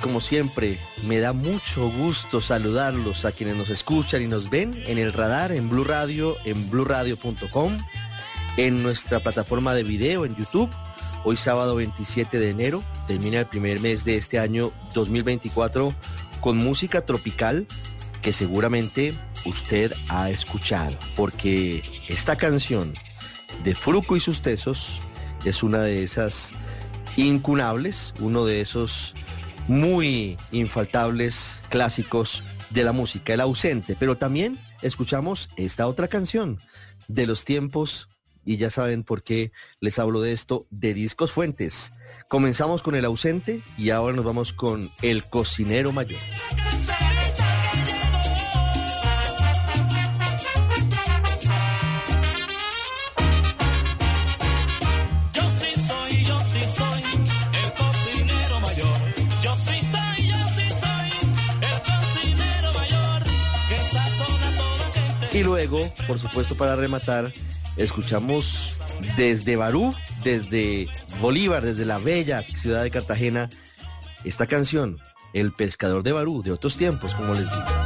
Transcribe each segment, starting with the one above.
Como siempre, me da mucho gusto saludarlos a quienes nos escuchan y nos ven en el radar, en Blue Radio, en bluradio.com, en nuestra plataforma de video en YouTube. Hoy sábado 27 de enero termina el primer mes de este año 2024 con música tropical que seguramente usted ha escuchado, porque esta canción de Fruco y sus tesos es una de esas incunables, uno de esos muy infaltables clásicos de la música, El ausente, pero también escuchamos esta otra canción de los tiempos y ya saben por qué les hablo de esto, de Discos Fuentes. Comenzamos con El ausente y ahora nos vamos con El cocinero mayor. Y luego, por supuesto, para rematar, escuchamos desde Barú, desde Bolívar, desde la bella ciudad de Cartagena, esta canción, El pescador de Barú, de otros tiempos, como les digo.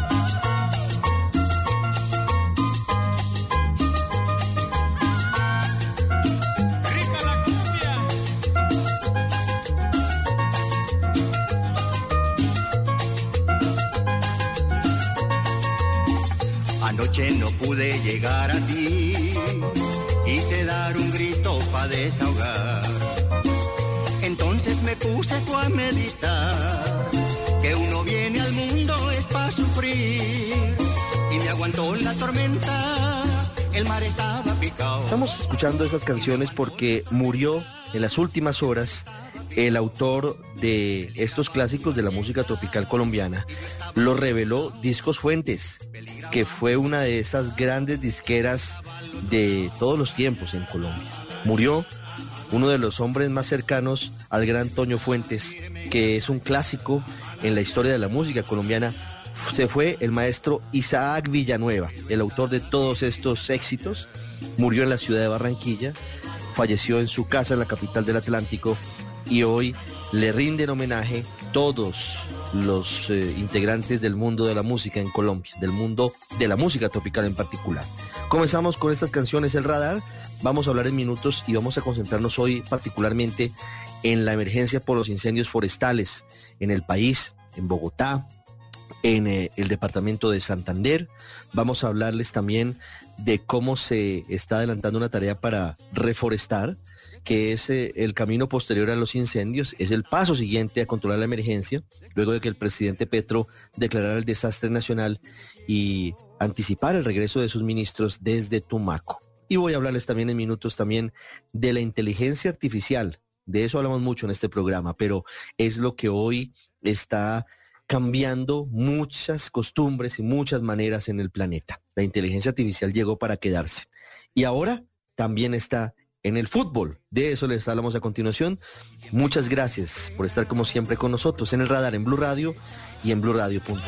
No pude llegar a ti, quise dar un grito para desahogar. Entonces me puse a meditar, que uno viene al mundo es para sufrir, y me aguantó la tormenta, el mar estaba picado. Estamos escuchando esas canciones porque murió en las últimas horas el autor de estos clásicos de la música tropical colombiana, lo reveló Discos Fuentes, que fue una de esas grandes disqueras de todos los tiempos en Colombia. Murió uno de los hombres más cercanos al gran Toño Fuentes, que es un clásico en la historia de la música colombiana. Se fue el maestro Isaac Villanueva, el autor de todos estos éxitos. Murió en la ciudad de Barranquilla, falleció en su casa en la capital del Atlántico y hoy le rinden homenaje todos los eh, integrantes del mundo de la música en Colombia, del mundo de la música tropical en particular. Comenzamos con estas canciones El Radar, vamos a hablar en minutos y vamos a concentrarnos hoy particularmente en la emergencia por los incendios forestales en el país, en Bogotá, en eh, el departamento de Santander. Vamos a hablarles también de cómo se está adelantando una tarea para reforestar que es eh, el camino posterior a los incendios, es el paso siguiente a controlar la emergencia, luego de que el presidente Petro declarara el desastre nacional y anticipar el regreso de sus ministros desde Tumaco. Y voy a hablarles también en minutos también de la inteligencia artificial. De eso hablamos mucho en este programa, pero es lo que hoy está cambiando muchas costumbres y muchas maneras en el planeta. La inteligencia artificial llegó para quedarse Y ahora también está en el fútbol. De eso les hablamos a continuación. Muchas gracias por estar como siempre con nosotros en el radar en Blue Radio y en bluradio.com.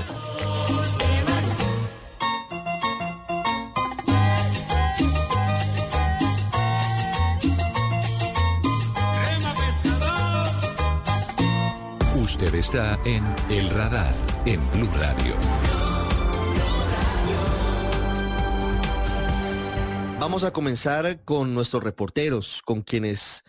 Usted está en El Radar en Blue Radio. Vamos a comenzar con nuestros reporteros, con quienes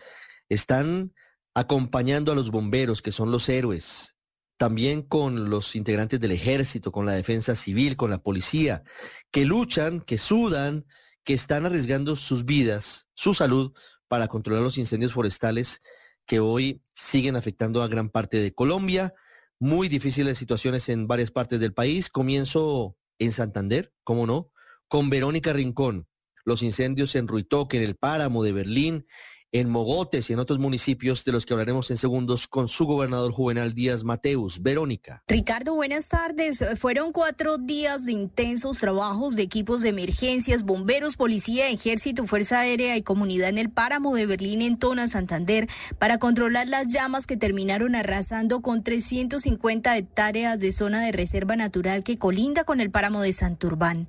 están acompañando a los bomberos, que son los héroes, también con los integrantes del ejército, con la defensa civil, con la policía, que luchan, que sudan, que están arriesgando sus vidas, su salud, para controlar los incendios forestales que hoy siguen afectando a gran parte de Colombia. Muy difíciles situaciones en varias partes del país. Comienzo en Santander, ¿cómo no? Con Verónica Rincón. Los incendios en Ruitoque, en el Páramo de Berlín, en Mogotes y en otros municipios de los que hablaremos en segundos con su gobernador Juvenal Díaz Mateus. Verónica. Ricardo, buenas tardes. Fueron cuatro días de intensos trabajos de equipos de emergencias, bomberos, policía, ejército, fuerza aérea y comunidad en el páramo de Berlín en Tona, Santander, para controlar las llamas que terminaron arrasando con 350 hectáreas de zona de reserva natural que colinda con el páramo de Santurbán.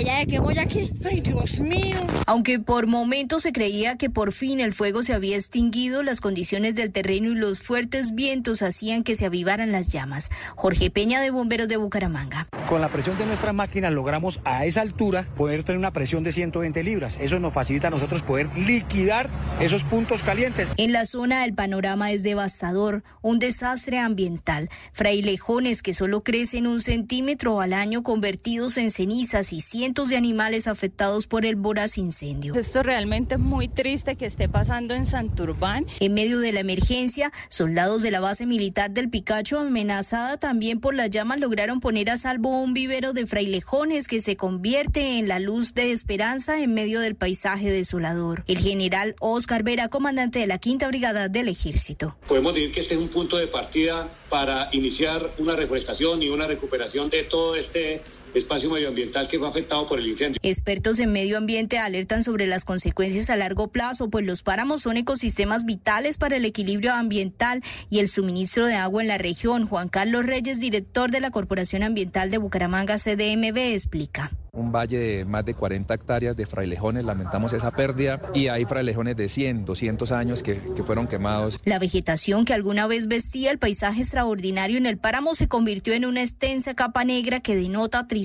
Allá que voy aquí. Ay, Dios mío. Aunque por momentos se creía que por fin el fuego se había extinguido, las condiciones del terreno y los fuertes vientos hacían que se avivaran las llamas. Jorge Peña de Bomberos de Bucaramanga. Con la presión de nuestras máquinas logramos a esa altura poder tener una presión de 120 libras. Eso nos facilita a nosotros poder liquidar esos puntos calientes. En la zona el panorama es devastador, un desastre ambiental. Frailejones que solo crecen un centímetro al año convertidos en cenizas y cientos de animales afectados por el voraz incendio. Esto realmente es muy triste que esté pasando en Santurbán. En medio de la emergencia, soldados de la base militar del Picacho, amenazada también por las llamas, lograron poner a salvo un vivero de frailejones que se convierte en la luz de esperanza en medio del paisaje desolador. El general Oscar Vera, comandante de la Quinta Brigada del Ejército. Podemos decir que este es un punto de partida para iniciar una reforestación y una recuperación de todo este espacio medioambiental que fue afectado por el incendio. Expertos en medio ambiente alertan sobre las consecuencias a largo plazo, pues los páramos son ecosistemas vitales para el equilibrio ambiental y el suministro de agua en la región. Juan Carlos Reyes, director de la Corporación Ambiental de Bucaramanga, CDMB, explica un valle de más de 40 hectáreas de frailejones, lamentamos esa pérdida, y hay frailejones de 100, 200 años que, que, fueron quemados. La vegetación que alguna vez vestía el paisaje extraordinario en el páramo se convirtió en una extensa capa negra que denota tristeza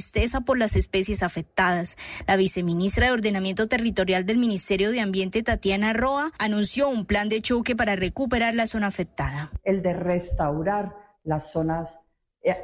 por las especies afectadas. La viceministra de Ordenamiento Territorial del Ministerio de Ambiente, Tatiana Roa, anunció un plan de choque para recuperar la zona afectada. El de restaurar las zonas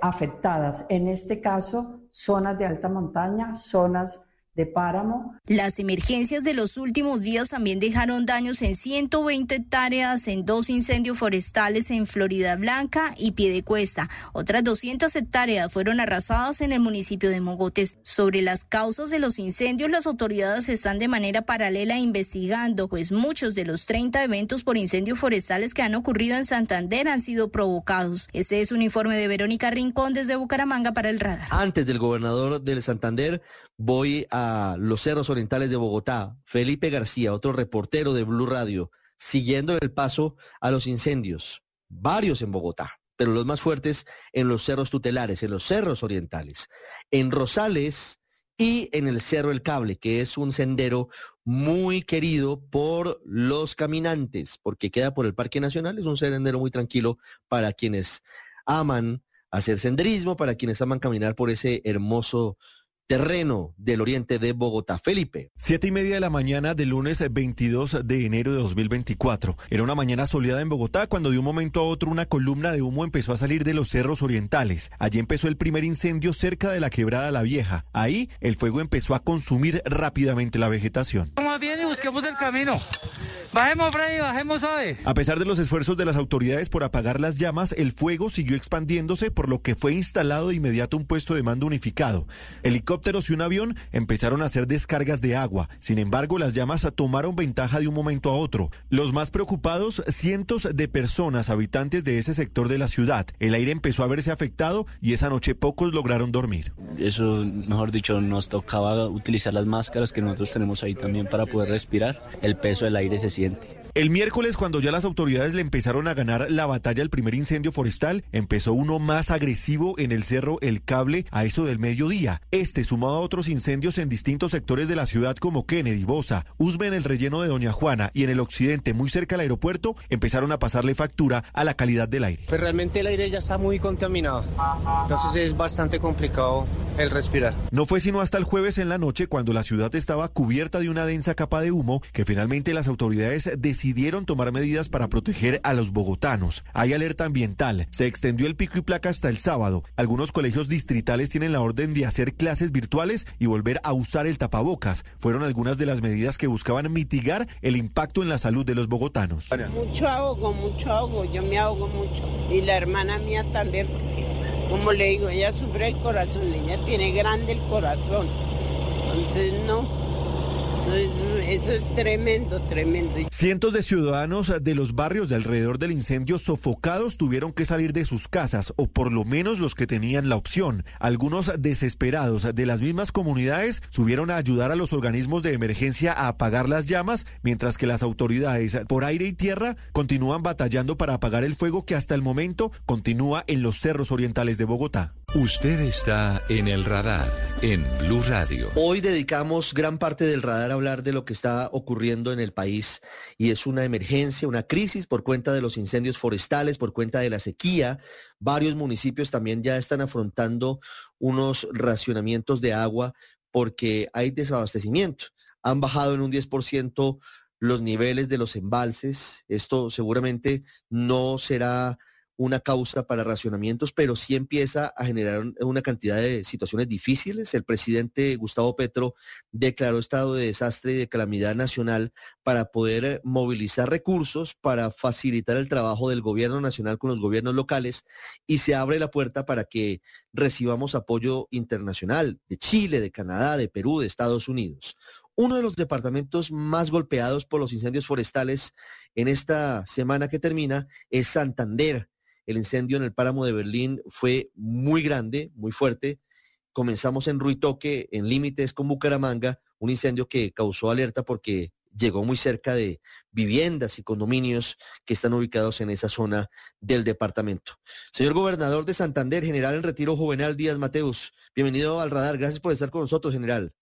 afectadas. En este caso, zonas de alta montaña, zonas de páramo. Las emergencias de los últimos días también dejaron daños en 120 hectáreas en dos incendios forestales en Florida Blanca y Piedecuesta. Otras 200 hectáreas fueron arrasadas en el municipio de Mogotes. Sobre las causas de los incendios, las autoridades están de manera paralela investigando, pues muchos de los 30 eventos por incendios forestales que han ocurrido en Santander han sido provocados. Este es un informe de Verónica Rincón desde Bucaramanga para el radar. Antes del gobernador del Santander, voy a los cerros orientales de Bogotá. Felipe García, otro reportero de Blue Radio, siguiendo el paso a los incendios, varios en Bogotá, pero los más fuertes en los cerros tutelares, en los cerros orientales, en Rosales y en el Cerro El Cable, que es un sendero muy querido por los caminantes, porque queda por el Parque Nacional, es un sendero muy tranquilo para quienes aman hacer senderismo, para quienes aman caminar por ese hermoso terreno del oriente de Bogotá. Felipe. Siete y media de la mañana del lunes 22 de enero de 2024. Era una mañana soleada en Bogotá cuando de un momento a otro una columna de humo empezó a salir de los cerros orientales. Allí empezó el primer incendio cerca de la quebrada La Vieja. Ahí el fuego empezó a consumir rápidamente la vegetación. Vamos bien y busquemos el camino. Bajemos, Freddy, bajemos hoy. A pesar de los esfuerzos de las autoridades por apagar las llamas, el fuego siguió expandiéndose, por lo que fue instalado de inmediato un puesto de mando unificado. Helicópteros y un avión empezaron a hacer descargas de agua. Sin embargo, las llamas tomaron ventaja de un momento a otro. Los más preocupados, cientos de personas habitantes de ese sector de la ciudad. El aire empezó a verse afectado y esa noche pocos lograron dormir. Eso, mejor dicho, nos tocaba utilizar las máscaras que nosotros tenemos ahí también para poder respirar. El peso del aire se siente el miércoles, cuando ya las autoridades le empezaron a ganar la batalla al primer incendio forestal, empezó uno más agresivo en el cerro El Cable a eso del mediodía. Este, sumado a otros incendios en distintos sectores de la ciudad como Kennedy, Bosa, Usme en el relleno de Doña Juana y en el occidente, muy cerca al aeropuerto, empezaron a pasarle factura a la calidad del aire. Pues realmente el aire ya está muy contaminado, entonces es bastante complicado el respirar. No fue sino hasta el jueves en la noche cuando la ciudad estaba cubierta de una densa capa de humo que finalmente las autoridades decidieron tomar medidas para proteger a los bogotanos. Hay alerta ambiental. Se extendió el pico y placa hasta el sábado. Algunos colegios distritales tienen la orden de hacer clases virtuales y volver a usar el tapabocas. Fueron algunas de las medidas que buscaban mitigar el impacto en la salud de los bogotanos. Mucho ahogo, mucho ahogo. Yo me ahogo mucho. Y la hermana mía también porque como le digo, ella sufre el corazón, ella tiene grande el corazón. Entonces, no, eso es, tremendo, tremendo. Cientos de ciudadanos de los barrios de alrededor del incendio sofocados tuvieron que salir de sus casas, o por lo menos los que tenían la opción. Algunos desesperados de las mismas comunidades subieron a ayudar a los organismos de emergencia a apagar las llamas, mientras que las autoridades por aire y tierra continúan batallando para apagar el fuego que hasta el momento continúa en los cerros orientales de Bogotá. Usted está en el radar en Blue Radio. Hoy dedicamos gran parte del radar a hablar de lo que está ocurriendo en el país y es una emergencia, una crisis por cuenta de los incendios forestales, por cuenta de la sequía. Varios municipios también ya están afrontando unos racionamientos de agua porque hay desabastecimiento. Han bajado en un 10% los niveles de los embalses. Esto seguramente no será una causa para racionamientos, pero sí empieza a generar una cantidad de situaciones difíciles. El presidente Gustavo Petro declaró estado de desastre y de calamidad nacional para poder movilizar recursos, para facilitar el trabajo del gobierno nacional con los gobiernos locales y se abre la puerta para que recibamos apoyo internacional de Chile, de Canadá, de Perú, de Estados Unidos. Uno de los departamentos más golpeados por los incendios forestales en esta semana que termina es Santander. El incendio en el páramo de Berlín fue muy grande, muy fuerte. Comenzamos en Ruitoque, en límites con Bucaramanga, un incendio que causó alerta porque llegó muy cerca de viviendas y condominios que están ubicados en esa zona del departamento. Señor gobernador de Santander, general en retiro Juvenal Díaz Mateus, bienvenido al radar. Gracias por estar con nosotros, general.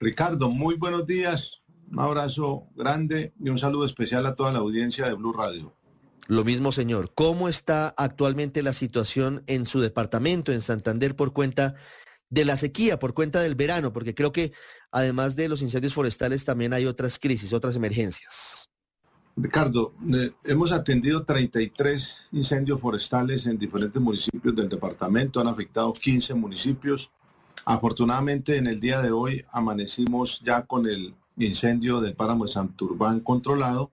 Ricardo, muy buenos días. Un abrazo grande y un saludo especial a toda la audiencia de Blue Radio. Lo mismo, señor. ¿Cómo está actualmente la situación en su departamento, en Santander, por cuenta de la sequía, por cuenta del verano? Porque creo que además de los incendios forestales también hay otras crisis, otras emergencias. Ricardo, eh, hemos atendido 33 incendios forestales en diferentes municipios del departamento, han afectado 15 municipios. Afortunadamente en el día de hoy amanecimos ya con el incendio del páramo de Santurbán controlado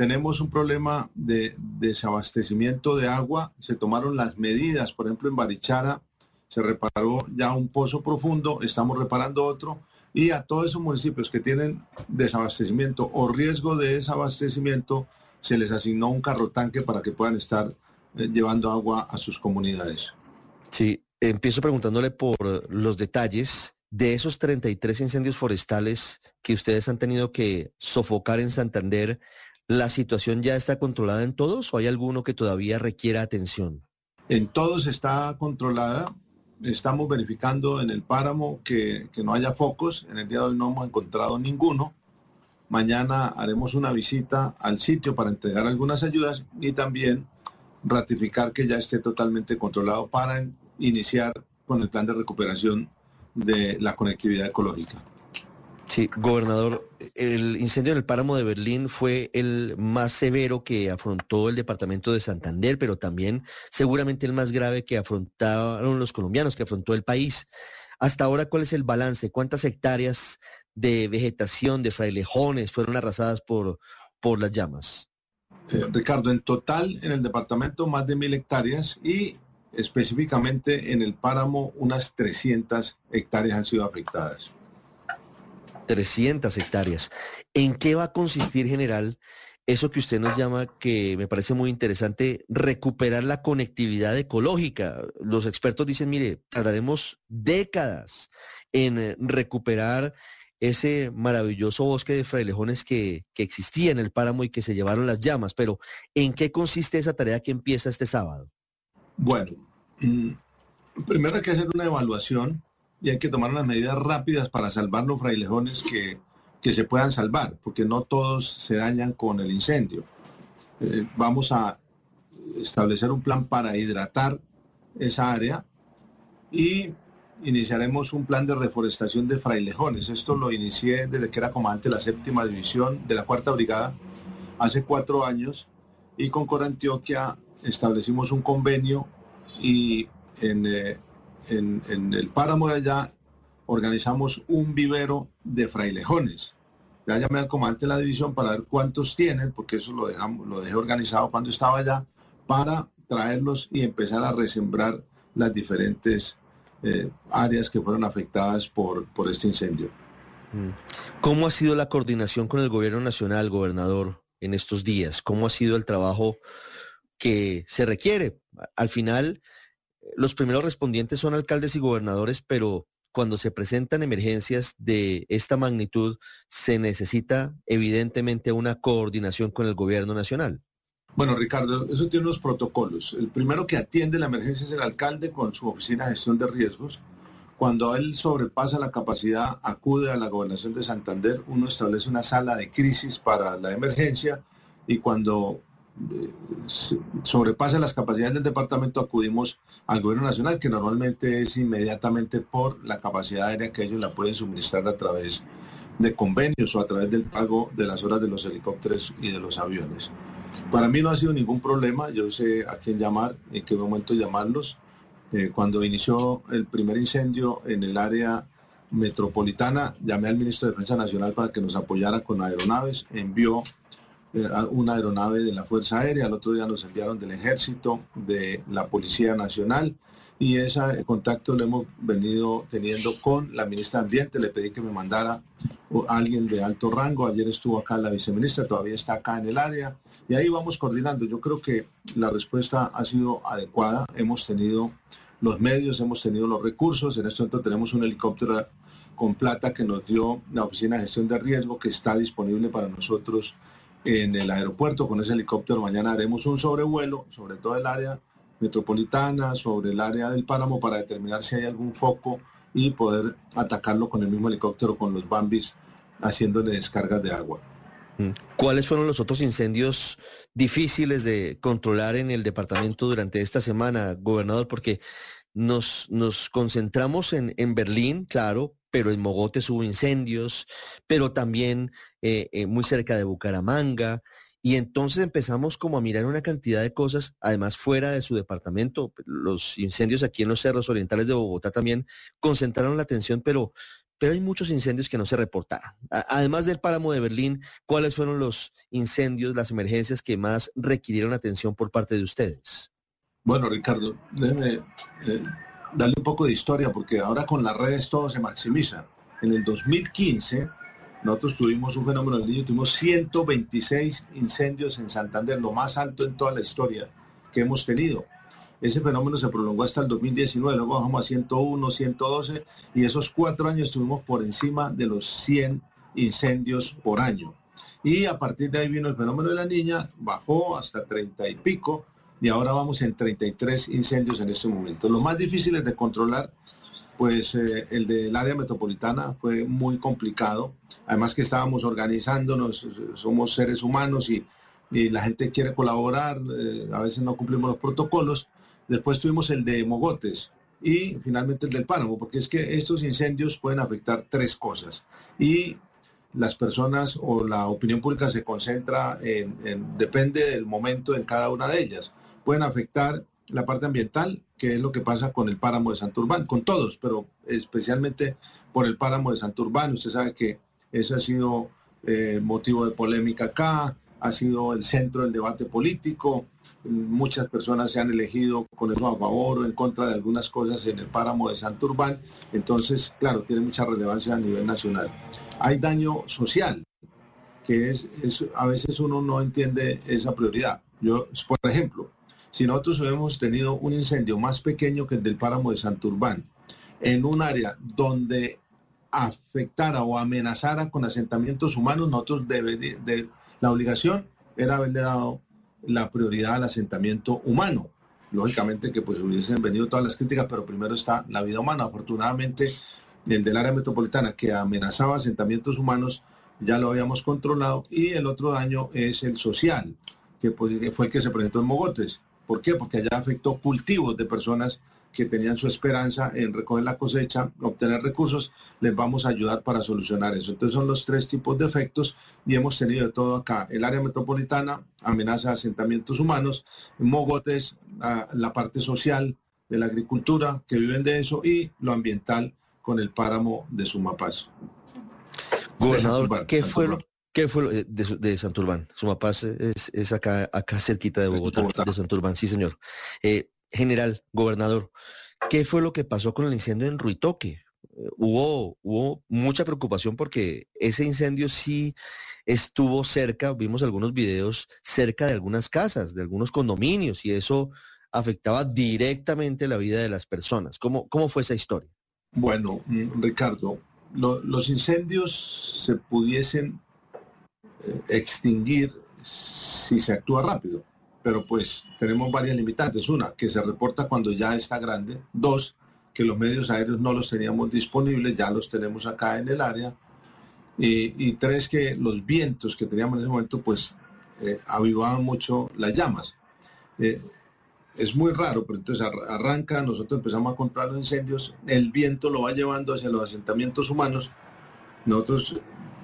tenemos un problema de desabastecimiento de agua. Se tomaron las medidas, por ejemplo, en Barichara se reparó ya un pozo profundo, estamos reparando otro. Y a todos esos municipios que tienen desabastecimiento o riesgo de desabastecimiento, se les asignó un carro tanque para que puedan estar eh, llevando agua a sus comunidades. Sí, empiezo preguntándole por los detalles de esos 33 incendios forestales que ustedes han tenido que sofocar en Santander. ¿La situación ya está controlada en todos o hay alguno que todavía requiera atención? En todos está controlada. Estamos verificando en el páramo que, no haya focos. En el día de hoy no hemos encontrado ninguno. Mañana haremos una visita al sitio para entregar algunas ayudas y también ratificar que ya esté totalmente controlado para iniciar con el plan de recuperación de la conectividad ecológica. Sí, gobernador, el incendio en el páramo de Berlín fue el más severo que afrontó el departamento de Santander, pero también seguramente el más grave que afrontaron los colombianos, que afrontó el país. Hasta ahora, ¿cuál es el balance? ¿Cuántas hectáreas de vegetación, de frailejones fueron arrasadas por por las llamas. Eh, Ricardo, en total en el departamento más de mil hectáreas y específicamente en el páramo unas 300 hectáreas han sido afectadas. 300 hectáreas. ¿En qué va a consistir, general, eso que usted nos llama, que me parece muy interesante, recuperar la conectividad ecológica? Los expertos dicen, mire, tardaremos décadas en eh, recuperar ese maravilloso bosque de frailejones que, que existía en el páramo y que se llevaron las llamas. Pero, ¿en qué consiste esa tarea que empieza este sábado? Bueno, mm, primero hay que hacer una evaluación y hay que tomar unas medidas rápidas para salvar los frailejones que, que se puedan salvar, porque no todos se dañan con el incendio. Eh, vamos a establecer un plan para hidratar esa área y iniciaremos un plan de reforestación de frailejones. Esto lo inicié desde que era comandante de la séptima división de la cuarta brigada hace cuatro años y con Cora Antioquia establecimos un convenio y en, eh, en, el páramo de allá organizamos un vivero de frailejones. Ya llamé al comandante de la división para ver cuántos tienen, porque eso lo, dejamos, lo dejé organizado cuando estaba allá, para traerlos y empezar a resembrar las diferentes eh, áreas que fueron afectadas por, por este incendio. ¿Cómo ha sido la coordinación con el gobierno nacional, gobernador, en estos días? ¿Cómo ha sido el trabajo que se requiere? Al final, los primeros respondientes son alcaldes y gobernadores, pero cuando se presentan emergencias de esta magnitud, se necesita evidentemente una coordinación con el gobierno nacional. Bueno, Ricardo, eso tiene unos protocolos. El primero que atiende la emergencia es el alcalde con su oficina de gestión de riesgos. Cuando él sobrepasa la capacidad, acude a la gobernación de Santander, uno establece una sala de crisis para la emergencia y cuando sobrepasa las capacidades del departamento, acudimos al gobierno nacional, que normalmente es inmediatamente por la capacidad aérea que ellos la pueden suministrar a través de convenios o a través del pago de las horas de los helicópteros y de los aviones. Para mí no ha sido ningún problema, yo sé a quién llamar, en qué momento llamarlos. Eh, cuando inició el primer incendio en el área metropolitana, llamé al ministro de Defensa Nacional para que nos apoyara con aeronaves, envió una aeronave de la Fuerza Aérea, el otro día nos enviaron del Ejército, de la Policía Nacional y ese contacto lo hemos venido teniendo con la ministra de Ambiente. Le pedí que me mandara a alguien de alto rango. Ayer estuvo acá la viceministra, todavía está acá en el área y ahí vamos coordinando. Yo creo que la respuesta ha sido adecuada. Hemos tenido los medios, hemos tenido los recursos. En este momento tenemos un helicóptero con plata que nos dio la Oficina de Gestión de Riesgo que está disponible para nosotros en el aeropuerto. Con ese helicóptero mañana haremos un sobrevuelo sobre todo el área metropolitana, sobre el área del páramo para determinar si hay algún foco y poder atacarlo con el mismo helicóptero con los Bambis haciéndole descargas de agua. Mm. ¿Cuáles fueron los otros incendios difíciles de controlar en el departamento durante esta semana, gobernador? Porque nos, nos concentramos en, en Berlín, claro, pero en Mogotes hubo incendios, pero también eh, eh, muy cerca de Bucaramanga. Y entonces empezamos como a mirar una cantidad de cosas, además fuera de su departamento. Los incendios aquí en los cerros orientales de Bogotá también concentraron la atención, pero, pero hay muchos incendios que no se reportaron. además del páramo de Berlín, ¿cuáles fueron los incendios, las emergencias que más requirieron atención por parte de ustedes? Bueno, Ricardo, déjeme eh, darle un poco de historia, porque ahora con las redes todo se maximiza. En el 2015 nosotros tuvimos un fenómeno del niño, tuvimos 126 incendios en Santander, lo más alto en toda la historia que hemos tenido. Ese fenómeno se prolongó hasta el 2019, luego bajamos a 101, 112 y esos cuatro años estuvimos por encima de los 100 incendios por año. Y a partir de ahí vino el fenómeno de la niña, bajó hasta 30 y pico y ahora vamos en 33 incendios en este momento. Los más difíciles de controlar pues eh, el del área metropolitana fue muy complicado. Además que estábamos organizándonos, somos seres humanos y, la gente quiere colaborar, eh, a veces no cumplimos los protocolos. Después tuvimos el de Mogotes y finalmente el del Páramo, porque es que estos incendios pueden afectar tres cosas. Y las personas o la opinión pública se concentra en, en, depende del momento en cada una de ellas. Pueden afectar la parte ambiental, que es lo que pasa con el páramo de Santurbán, con todos, pero especialmente por el páramo de Santurbán. Usted sabe que ese ha sido eh, motivo de polémica acá, ha sido el centro del debate político. Muchas personas se han elegido con eso a favor o en contra de algunas cosas en el páramo de Santurbán. Entonces, claro, tiene mucha relevancia a nivel nacional. Hay daño social, que es, es a veces uno no entiende esa prioridad. Yo, por ejemplo, si nosotros hubiéramos tenido un incendio más pequeño que el del páramo de Santurbán, en un área donde afectara o amenazara con asentamientos humanos, nosotros debe, de, la obligación era haberle dado la prioridad al asentamiento humano. Lógicamente que pues hubiesen venido todas las críticas, pero primero está la vida humana. Afortunadamente, el del área metropolitana que amenazaba asentamientos humanos ya lo habíamos controlado y el otro daño es el social, que pues, fue el que se presentó en Mogotes. ¿Por qué? Porque allá afectó cultivos de personas que tenían su esperanza en recoger la cosecha, obtener recursos, les vamos a ayudar para solucionar eso. Entonces son los tres tipos de efectos y hemos tenido de todo acá. El área metropolitana, amenaza de asentamientos humanos, Mogotes, la parte social de la agricultura, que viven de eso, y lo ambiental con el páramo de Sumapaz. Gobernador, ¿qué fue lo, ¿Qué fue de, de, Santurbán? Sumapaz es, es acá, acá cerquita de Bogotá, de Santurbán, sí señor. Eh, general, gobernador, ¿qué fue lo que pasó con el incendio en Ruitoque? Eh, hubo, hubo mucha preocupación porque ese incendio sí estuvo cerca, vimos algunos videos cerca de algunas casas, de algunos condominios, y eso afectaba directamente la vida de las personas. ¿Cómo, cómo fue esa historia? Bueno, mm, Ricardo, los incendios se pudiesen eh, extinguir si se actúa rápido pero pues tenemos varias limitantes. Una, que se reporta cuando ya está grande. Dos, que los medios aéreos no los teníamos disponibles, ya los tenemos acá en el área. Y, tres, que los vientos que teníamos en ese momento pues eh, avivaban mucho las llamas. Eh, es muy raro, pero entonces arranca, nosotros empezamos a controlar los incendios, el viento lo va llevando hacia los asentamientos humanos. Nosotros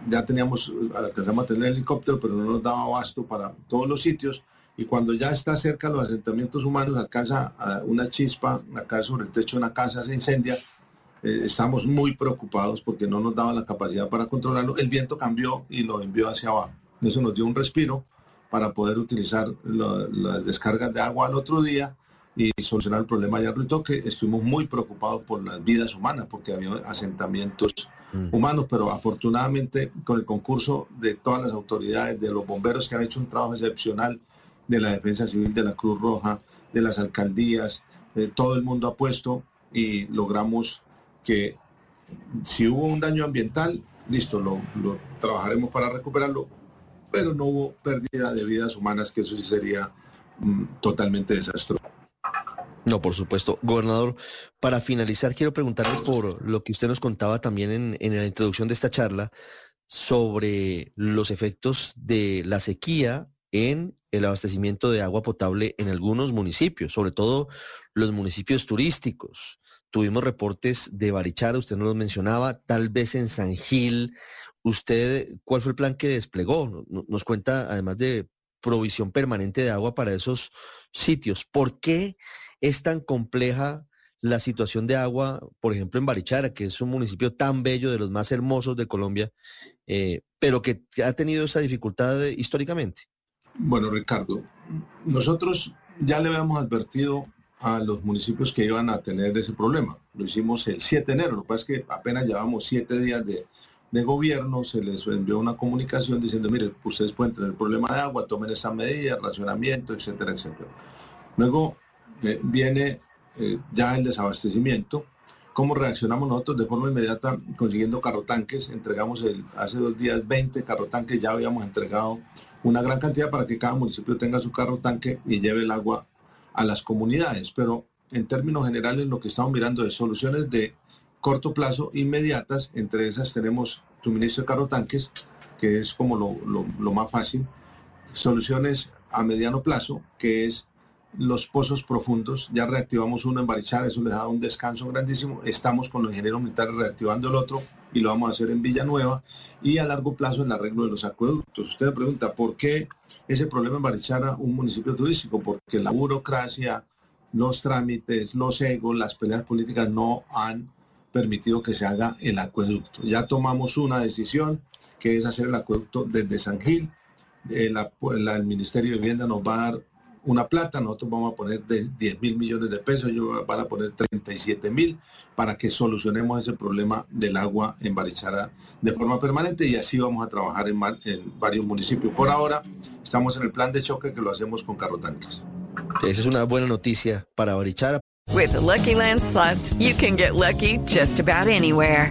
ya teníamos, alcanzamos a tener helicóptero, pero no nos daba abasto para todos los sitios y cuando ya está cerca los asentamientos humanos, alcanza una chispa acá sobre el techo de una casa, se incendia, eh, estamos muy preocupados porque no nos daba la capacidad para controlarlo. El viento cambió y lo envió hacia abajo. Eso nos dio un respiro para poder utilizar las descargas de agua al otro día y solucionar el problema allá en que estuvimos muy preocupados por las vidas humanas porque había asentamientos. Humanos, pero afortunadamente con el concurso de todas las autoridades, de los bomberos que han hecho un trabajo excepcional, de la Defensa Civil, de la Cruz Roja, de las alcaldías, eh, todo el mundo ha puesto y logramos que si hubo un daño ambiental, listo, lo, trabajaremos para recuperarlo, pero no hubo pérdida de vidas humanas, que eso sí sería mm, totalmente desastroso. No, por supuesto. Gobernador, para finalizar, quiero preguntarles por lo que usted nos contaba también en, en la introducción de esta charla sobre los efectos de la sequía en el abastecimiento de agua potable en algunos municipios, sobre todo los municipios turísticos. Tuvimos reportes de Barichara, usted nos lo mencionaba, tal vez en San Gil. ¿Usted cuál fue el plan que desplegó? Nos cuenta, además de provisión permanente de agua para esos sitios. ¿Por qué es tan compleja la situación de agua, por ejemplo, en Barichara, que es un municipio tan bello, de los más hermosos de Colombia, eh, pero que ha tenido esa dificultad históricamente? Bueno, Ricardo, nosotros ya le habíamos advertido a los municipios que iban a tener ese problema. Lo hicimos el 7 de enero, lo que pasa es que apenas llevamos siete días de, gobierno, se les envió una comunicación diciendo, mire, ustedes pueden tener problema de agua, tomen esa medida, racionamiento, etcétera, etcétera. Luego viene eh, ya el desabastecimiento. ¿Cómo reaccionamos nosotros de forma inmediata consiguiendo carrotanques? Entregamos hace dos días 20 carrotanques, ya habíamos entregado una gran cantidad para que cada municipio tenga su carro tanque y lleve el agua a las comunidades. Pero en términos generales lo que estamos mirando es soluciones de corto plazo inmediatas. Entre esas tenemos suministro de carro tanques, que es como lo más fácil. Soluciones a mediano plazo, que es los pozos profundos. Ya reactivamos uno en Barichara, eso les da un descanso grandísimo. Estamos con los ingenieros militares reactivando el otro y lo vamos a hacer en Villanueva. Y a largo plazo el arreglo de los acueductos. Usted me pregunta, ¿por qué ese problema en Barichara, un municipio turístico? Porque la burocracia, los trámites, los egos, las peleas políticas no han permitido que se haga el acueducto. Ya tomamos una decisión que es hacer el acueducto desde San Gil eh, el Ministerio de Vivienda nos va a dar una plata, nosotros vamos a poner de 10 mil millones de pesos, ellos van a poner 37 mil para que solucionemos ese problema del agua en Barichara de forma permanente y así vamos a trabajar en, varios municipios. Por ahora estamos en el plan de choque que lo hacemos con carro tanques. Esa es una buena noticia para Barichara. With the Lucky Land slots, you can get lucky just about anywhere.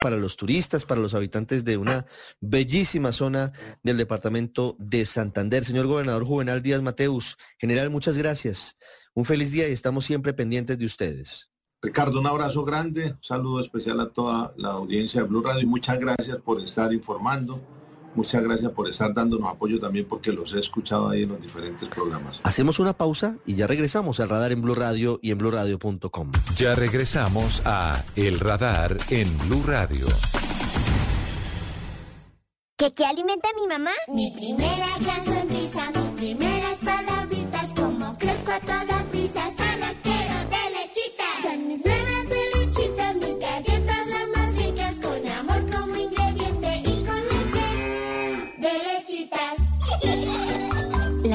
Para los turistas, para los habitantes de una bellísima zona del departamento de Santander. Señor gobernador Juvenal Díaz Mateus, general, muchas gracias. Un feliz día y estamos siempre pendientes de ustedes. Ricardo, un abrazo grande, un saludo especial a toda la audiencia de Blue Radio y muchas gracias por estar informando, muchas gracias por estar dándonos apoyo también porque los he escuchado ahí en los diferentes programas. Hacemos una pausa y ya regresamos al radar en Blue Radio y en bluradio.com. Ya regresamos a El Radar en Blue Radio. ¿Qué, qué alimenta a mi mamá? Mi primera gran sonrisa, mis primeras palabritas, como crezco a toda prisa,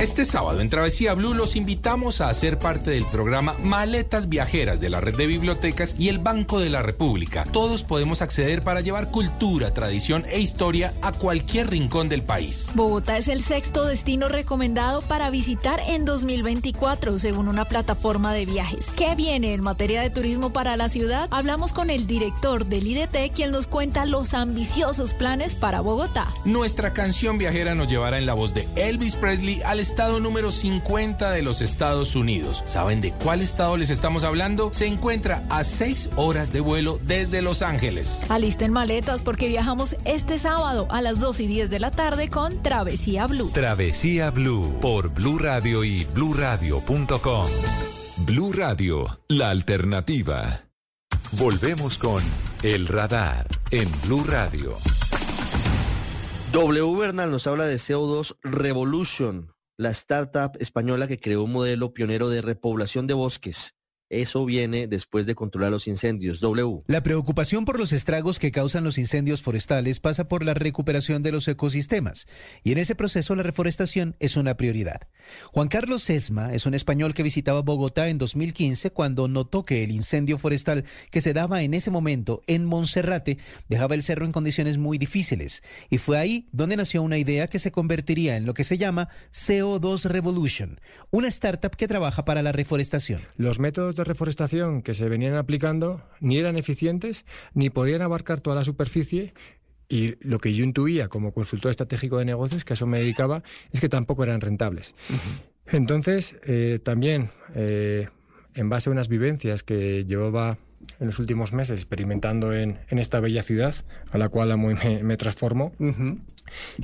Este sábado en Travesía Blue los invitamos a hacer parte del programa Maletas Viajeras de la Red de Bibliotecas y el Banco de la República. Todos podemos acceder para llevar cultura, tradición e historia a cualquier rincón del país. Bogotá es el sexto destino recomendado para visitar en 2024, según una plataforma de viajes. ¿Qué viene en materia de turismo para la ciudad? Hablamos con el director del IDT, quien nos cuenta los ambiciosos planes para Bogotá. Nuestra canción viajera nos llevará en la voz de Elvis Presley al estado número 50 de los Estados Unidos. ¿Saben de cuál estado les estamos hablando? Se encuentra a 6 horas de vuelo desde Los Ángeles. Alisten maletas porque viajamos este sábado a las 2 y 10 de la tarde con Travesía Blue. Travesía Blue por Blue Radio y bluradio.com. Blue Radio, la alternativa. Volvemos con El Radar en Blue Radio. W Bernal nos habla de CO2 Revolution, la startup española que creó un modelo pionero de repoblación de bosques. Eso viene después de controlar los incendios. W. La preocupación por los estragos que causan los incendios forestales pasa por la recuperación de los ecosistemas y en ese proceso la reforestación es una prioridad. Juan Carlos Sesma es un español que visitaba Bogotá en 2015 cuando notó que el incendio forestal que se daba en ese momento en Monserrate dejaba el cerro en condiciones muy difíciles y fue ahí donde nació una idea que se convertiría en lo que se llama CO2 Revolution, una startup que trabaja para la reforestación. Los métodos de reforestación que se venían aplicando ni eran eficientes ni podían abarcar toda la superficie y lo que yo intuía como consultor estratégico de negocios, que a eso me dedicaba, es que tampoco eran rentables. Entonces, eh, también, eh, en base a unas vivencias que llevaba en los últimos meses experimentando en, en esta bella ciudad, a la cual amo y me, me transformo,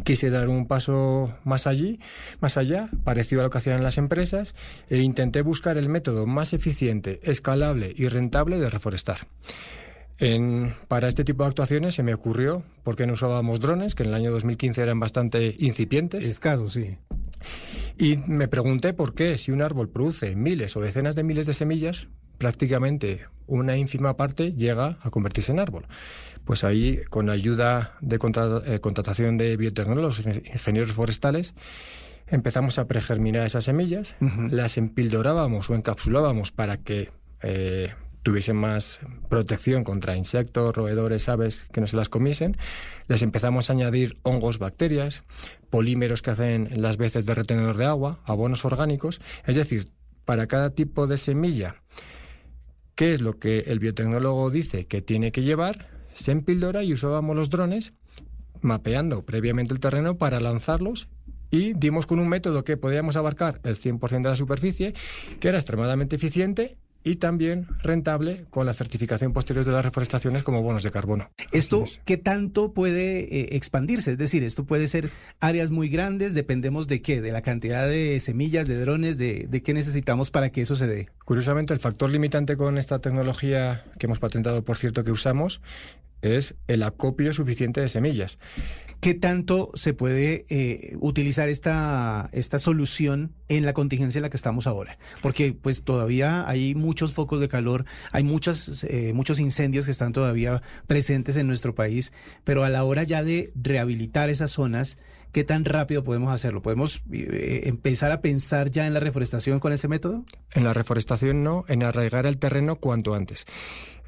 quise dar un paso más allí, más allá, parecido a lo que hacían las empresas, e intenté buscar el método más eficiente, escalable y rentable de reforestar. En- para este tipo de actuaciones se me ocurrió, ¿por qué no usábamos drones, que en el año 2015 eran bastante incipientes? Escasos, sí. Y me pregunté por qué, si un árbol produce miles o decenas de miles de semillas, prácticamente una ínfima parte llega a convertirse en árbol. Pues ahí, con ayuda de contra- eh, contratación de biotecnólogos, ing- ingenieros forestales, empezamos a pregerminar esas semillas, las empildorábamos o encapsulábamos para que eh, tuviesen más protección contra insectos, roedores, aves que no se las comiesen. Les empezamos a añadir hongos, bacterias, polímeros que hacen las veces de retenedor de agua, abonos orgánicos. Es decir, para cada tipo de semilla, qué es lo que el biotecnólogo dice que tiene que llevar, se empildora y usábamos los drones mapeando previamente el terreno para lanzarlos y dimos con un método que podíamos abarcar el 100% de la superficie, que era extremadamente eficiente y también rentable con la certificación posterior de las reforestaciones como bonos de carbono. ¿Esto qué tanto puede eh, expandirse? Es decir, esto puede ser áreas muy grandes, dependemos de qué, de la cantidad de semillas, de drones, de, de qué necesitamos para que eso se dé. Curiosamente, el factor limitante con esta tecnología que hemos patentado, por cierto, que usamos, es el acopio suficiente de semillas. ¿Qué tanto se puede eh, utilizar esta, esta solución en la contingencia en la que estamos ahora? Porque pues todavía hay muchos focos de calor, hay muchos, eh, muchos incendios que están todavía presentes en nuestro país, pero a la hora ya de rehabilitar esas zonas, ¿qué tan rápido podemos hacerlo? ¿Podemos eh, empezar a pensar ya en la reforestación con ese método? En la reforestación no, en arraigar el terreno cuanto antes.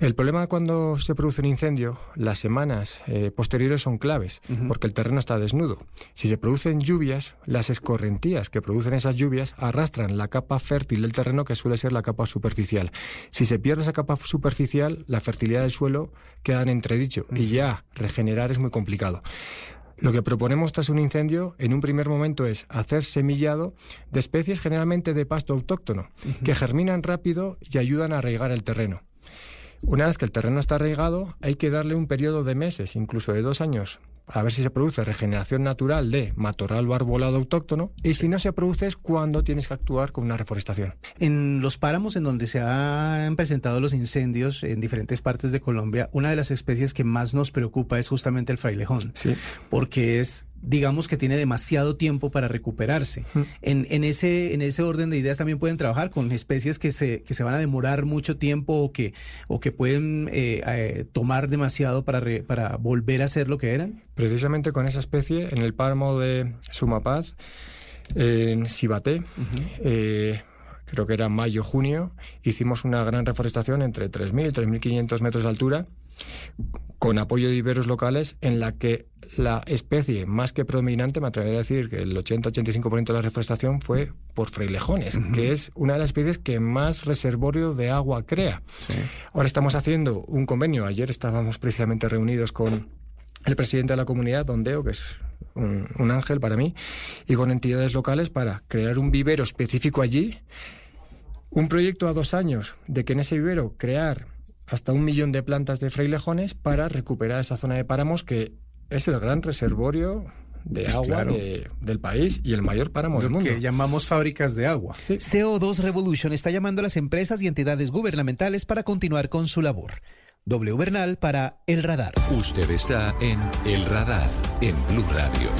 El problema cuando se produce un incendio, las semanas eh, posteriores son claves, porque el terreno está desnudo. Si se producen lluvias, las escorrentías que producen esas lluvias arrastran la capa fértil del terreno, que suele ser la capa superficial. Si se pierde esa capa superficial, la fertilidad del suelo queda en entredicho y ya regenerar es muy complicado. Lo que proponemos tras un incendio, en un primer momento, es hacer semillado de especies generalmente de pasto autóctono, que germinan rápido y ayudan a arraigar el terreno. Una vez que el terreno está arraigado, hay que darle un periodo de meses, incluso de dos años, a ver si se produce regeneración natural de matorral o arbolado autóctono y si no se produce es cuando tienes que actuar con una reforestación. En los páramos en donde se han presentado los incendios en diferentes partes de Colombia, una de las especies que más nos preocupa es justamente el frailejón, sí. porque es digamos que tiene demasiado tiempo para recuperarse. En, en, ese, en ese orden de ideas también pueden trabajar con especies que se, que se van a demorar mucho tiempo o que, o que pueden eh, eh, tomar demasiado para, re, para volver a ser lo que eran. Precisamente con esa especie, en el páramo de Sumapaz, en Sibaté, eh, creo que era mayo-junio, hicimos una gran reforestación entre 3.000 y 3.500 metros de altura con apoyo de iberos locales en la que la especie más que predominante, me atrevería a decir que el 80-85% de la reforestación fue por frailejones, que es una de las especies que más reservorio de agua crea. Sí. Ahora estamos haciendo un convenio, ayer estábamos precisamente reunidos con el presidente de la comunidad, Don Deo, que es un, un ángel para mí, y con entidades locales para crear un vivero específico allí. Un proyecto a dos años de que en ese vivero crear hasta un millón de plantas de frailejones para recuperar esa zona de páramos que es el gran reservorio de agua Claro. de- del país y el mayor páramo del mundo. que llamamos fábricas de agua. CO2 Revolution está llamando a las empresas y entidades gubernamentales para continuar con su labor. W Bernal para El Radar. Usted está en El Radar, en Blue Radio.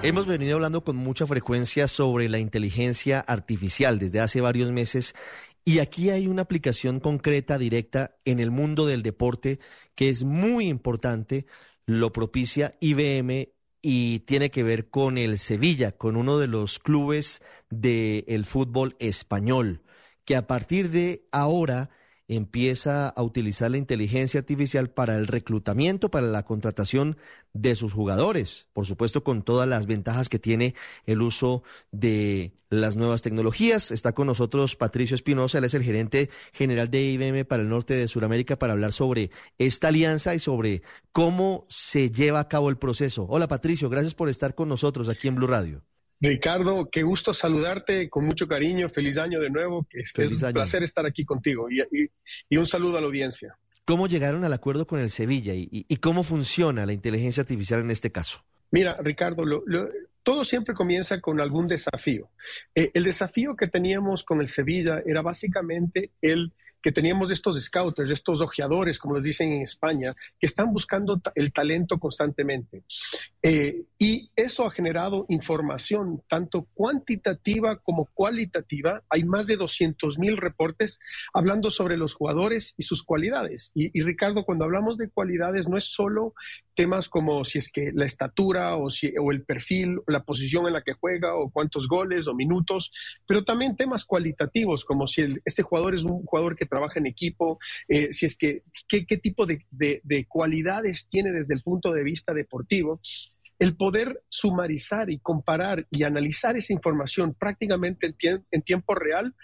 Hemos venido hablando con mucha frecuencia sobre la inteligencia artificial desde hace varios meses y aquí hay una aplicación concreta, directa, en el mundo del deporte que es muy importante, lo propicia IBM y tiene que ver con el Sevilla, con uno de los clubes del fútbol español, que a partir de ahora empieza a utilizar la inteligencia artificial para el reclutamiento, para la contratación de sus jugadores, por supuesto con todas las ventajas que tiene el uso de las nuevas tecnologías. Está con nosotros Patricio Espinosa, él es el gerente general de IBM para el norte de Sudamérica para hablar sobre esta alianza y sobre cómo se lleva a cabo el proceso. Hola Patricio, gracias por estar con nosotros aquí en Blue Radio. Ricardo, qué gusto saludarte con mucho cariño. Feliz año de nuevo. Es, Feliz es un placer estar aquí contigo y, y- y un saludo a la audiencia. ¿Cómo llegaron al acuerdo con el Sevilla y, cómo funciona la inteligencia artificial en este caso? Mira, Ricardo, lo- lo- todo siempre comienza con algún desafío. Eh, el desafío que teníamos con el Sevilla era básicamente el que teníamos estos scouters, estos ojeadores, como les dicen en España, que están buscando el talento constantemente. Eh, y eso ha generado información tanto cuantitativa como cualitativa. Hay más de 200 mil reportes hablando sobre los jugadores y sus cualidades. Y, Ricardo, cuando hablamos de cualidades, no es solo temas como si es que la estatura o, si, o el perfil, o la posición en la que juega o cuántos goles o minutos, pero también temas cualitativos como si este jugador es un jugador que trabaja en equipo, eh, si es que qué, tipo de, de cualidades tiene desde el punto de vista deportivo el poder sumarizar y comparar y analizar esa información prácticamente en, tie en, tiempo real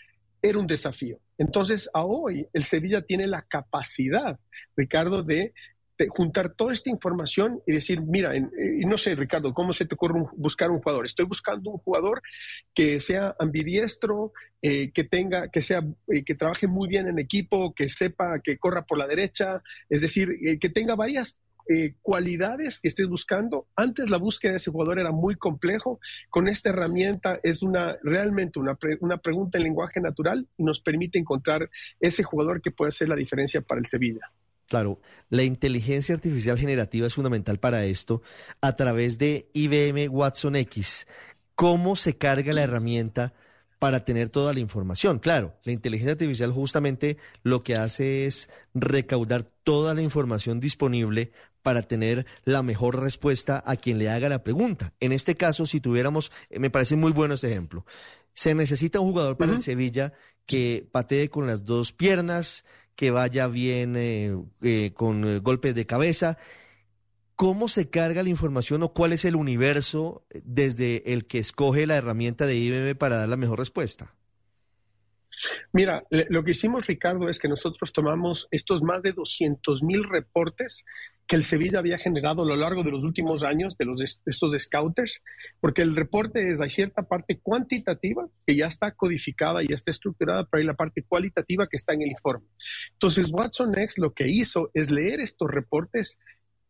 era un desafío. Entonces, hoy el Sevilla tiene la capacidad, Ricardo, de juntar toda esta información y decir, mira, eh, y no sé, Ricardo, ¿cómo se te ocurre buscar un jugador? Estoy buscando un jugador que sea ambidiestro, eh, que tenga, que sea, eh, que trabaje muy bien en equipo, que sepa que corra por la derecha, es decir, que tenga varias cualidades que estés buscando. Antes la búsqueda de ese jugador era muy complejo. Con esta herramienta es una realmente una, una pregunta en lenguaje natural y nos permite encontrar ese jugador que puede hacer la diferencia para el Sevilla. Claro, la inteligencia artificial generativa es fundamental para esto a través de IBM Watson X. ¿Cómo se carga la herramienta para tener toda la información? Claro, la inteligencia artificial justamente lo que hace es recaudar toda la información disponible para tener la mejor respuesta a quien le haga la pregunta. En este caso, si tuviéramos, eh, me parece muy bueno este ejemplo, se necesita un jugador para el Sevilla que patee con las dos piernas, que vaya bien eh, eh, con eh, golpes de cabeza. ¿Cómo se carga la información o cuál es el universo desde el que escoge la herramienta de IBM para dar la mejor respuesta? Mira, lo que hicimos, Ricardo, es que nosotros tomamos estos más de 200 mil reportes que el Sevilla había generado a lo largo de los últimos años de, estos scouters, porque el reporte es, hay cierta parte cuantitativa que ya está codificada y ya está estructurada, pero hay la parte cualitativa que está en el informe. Entonces, Watson X lo que hizo es leer estos reportes,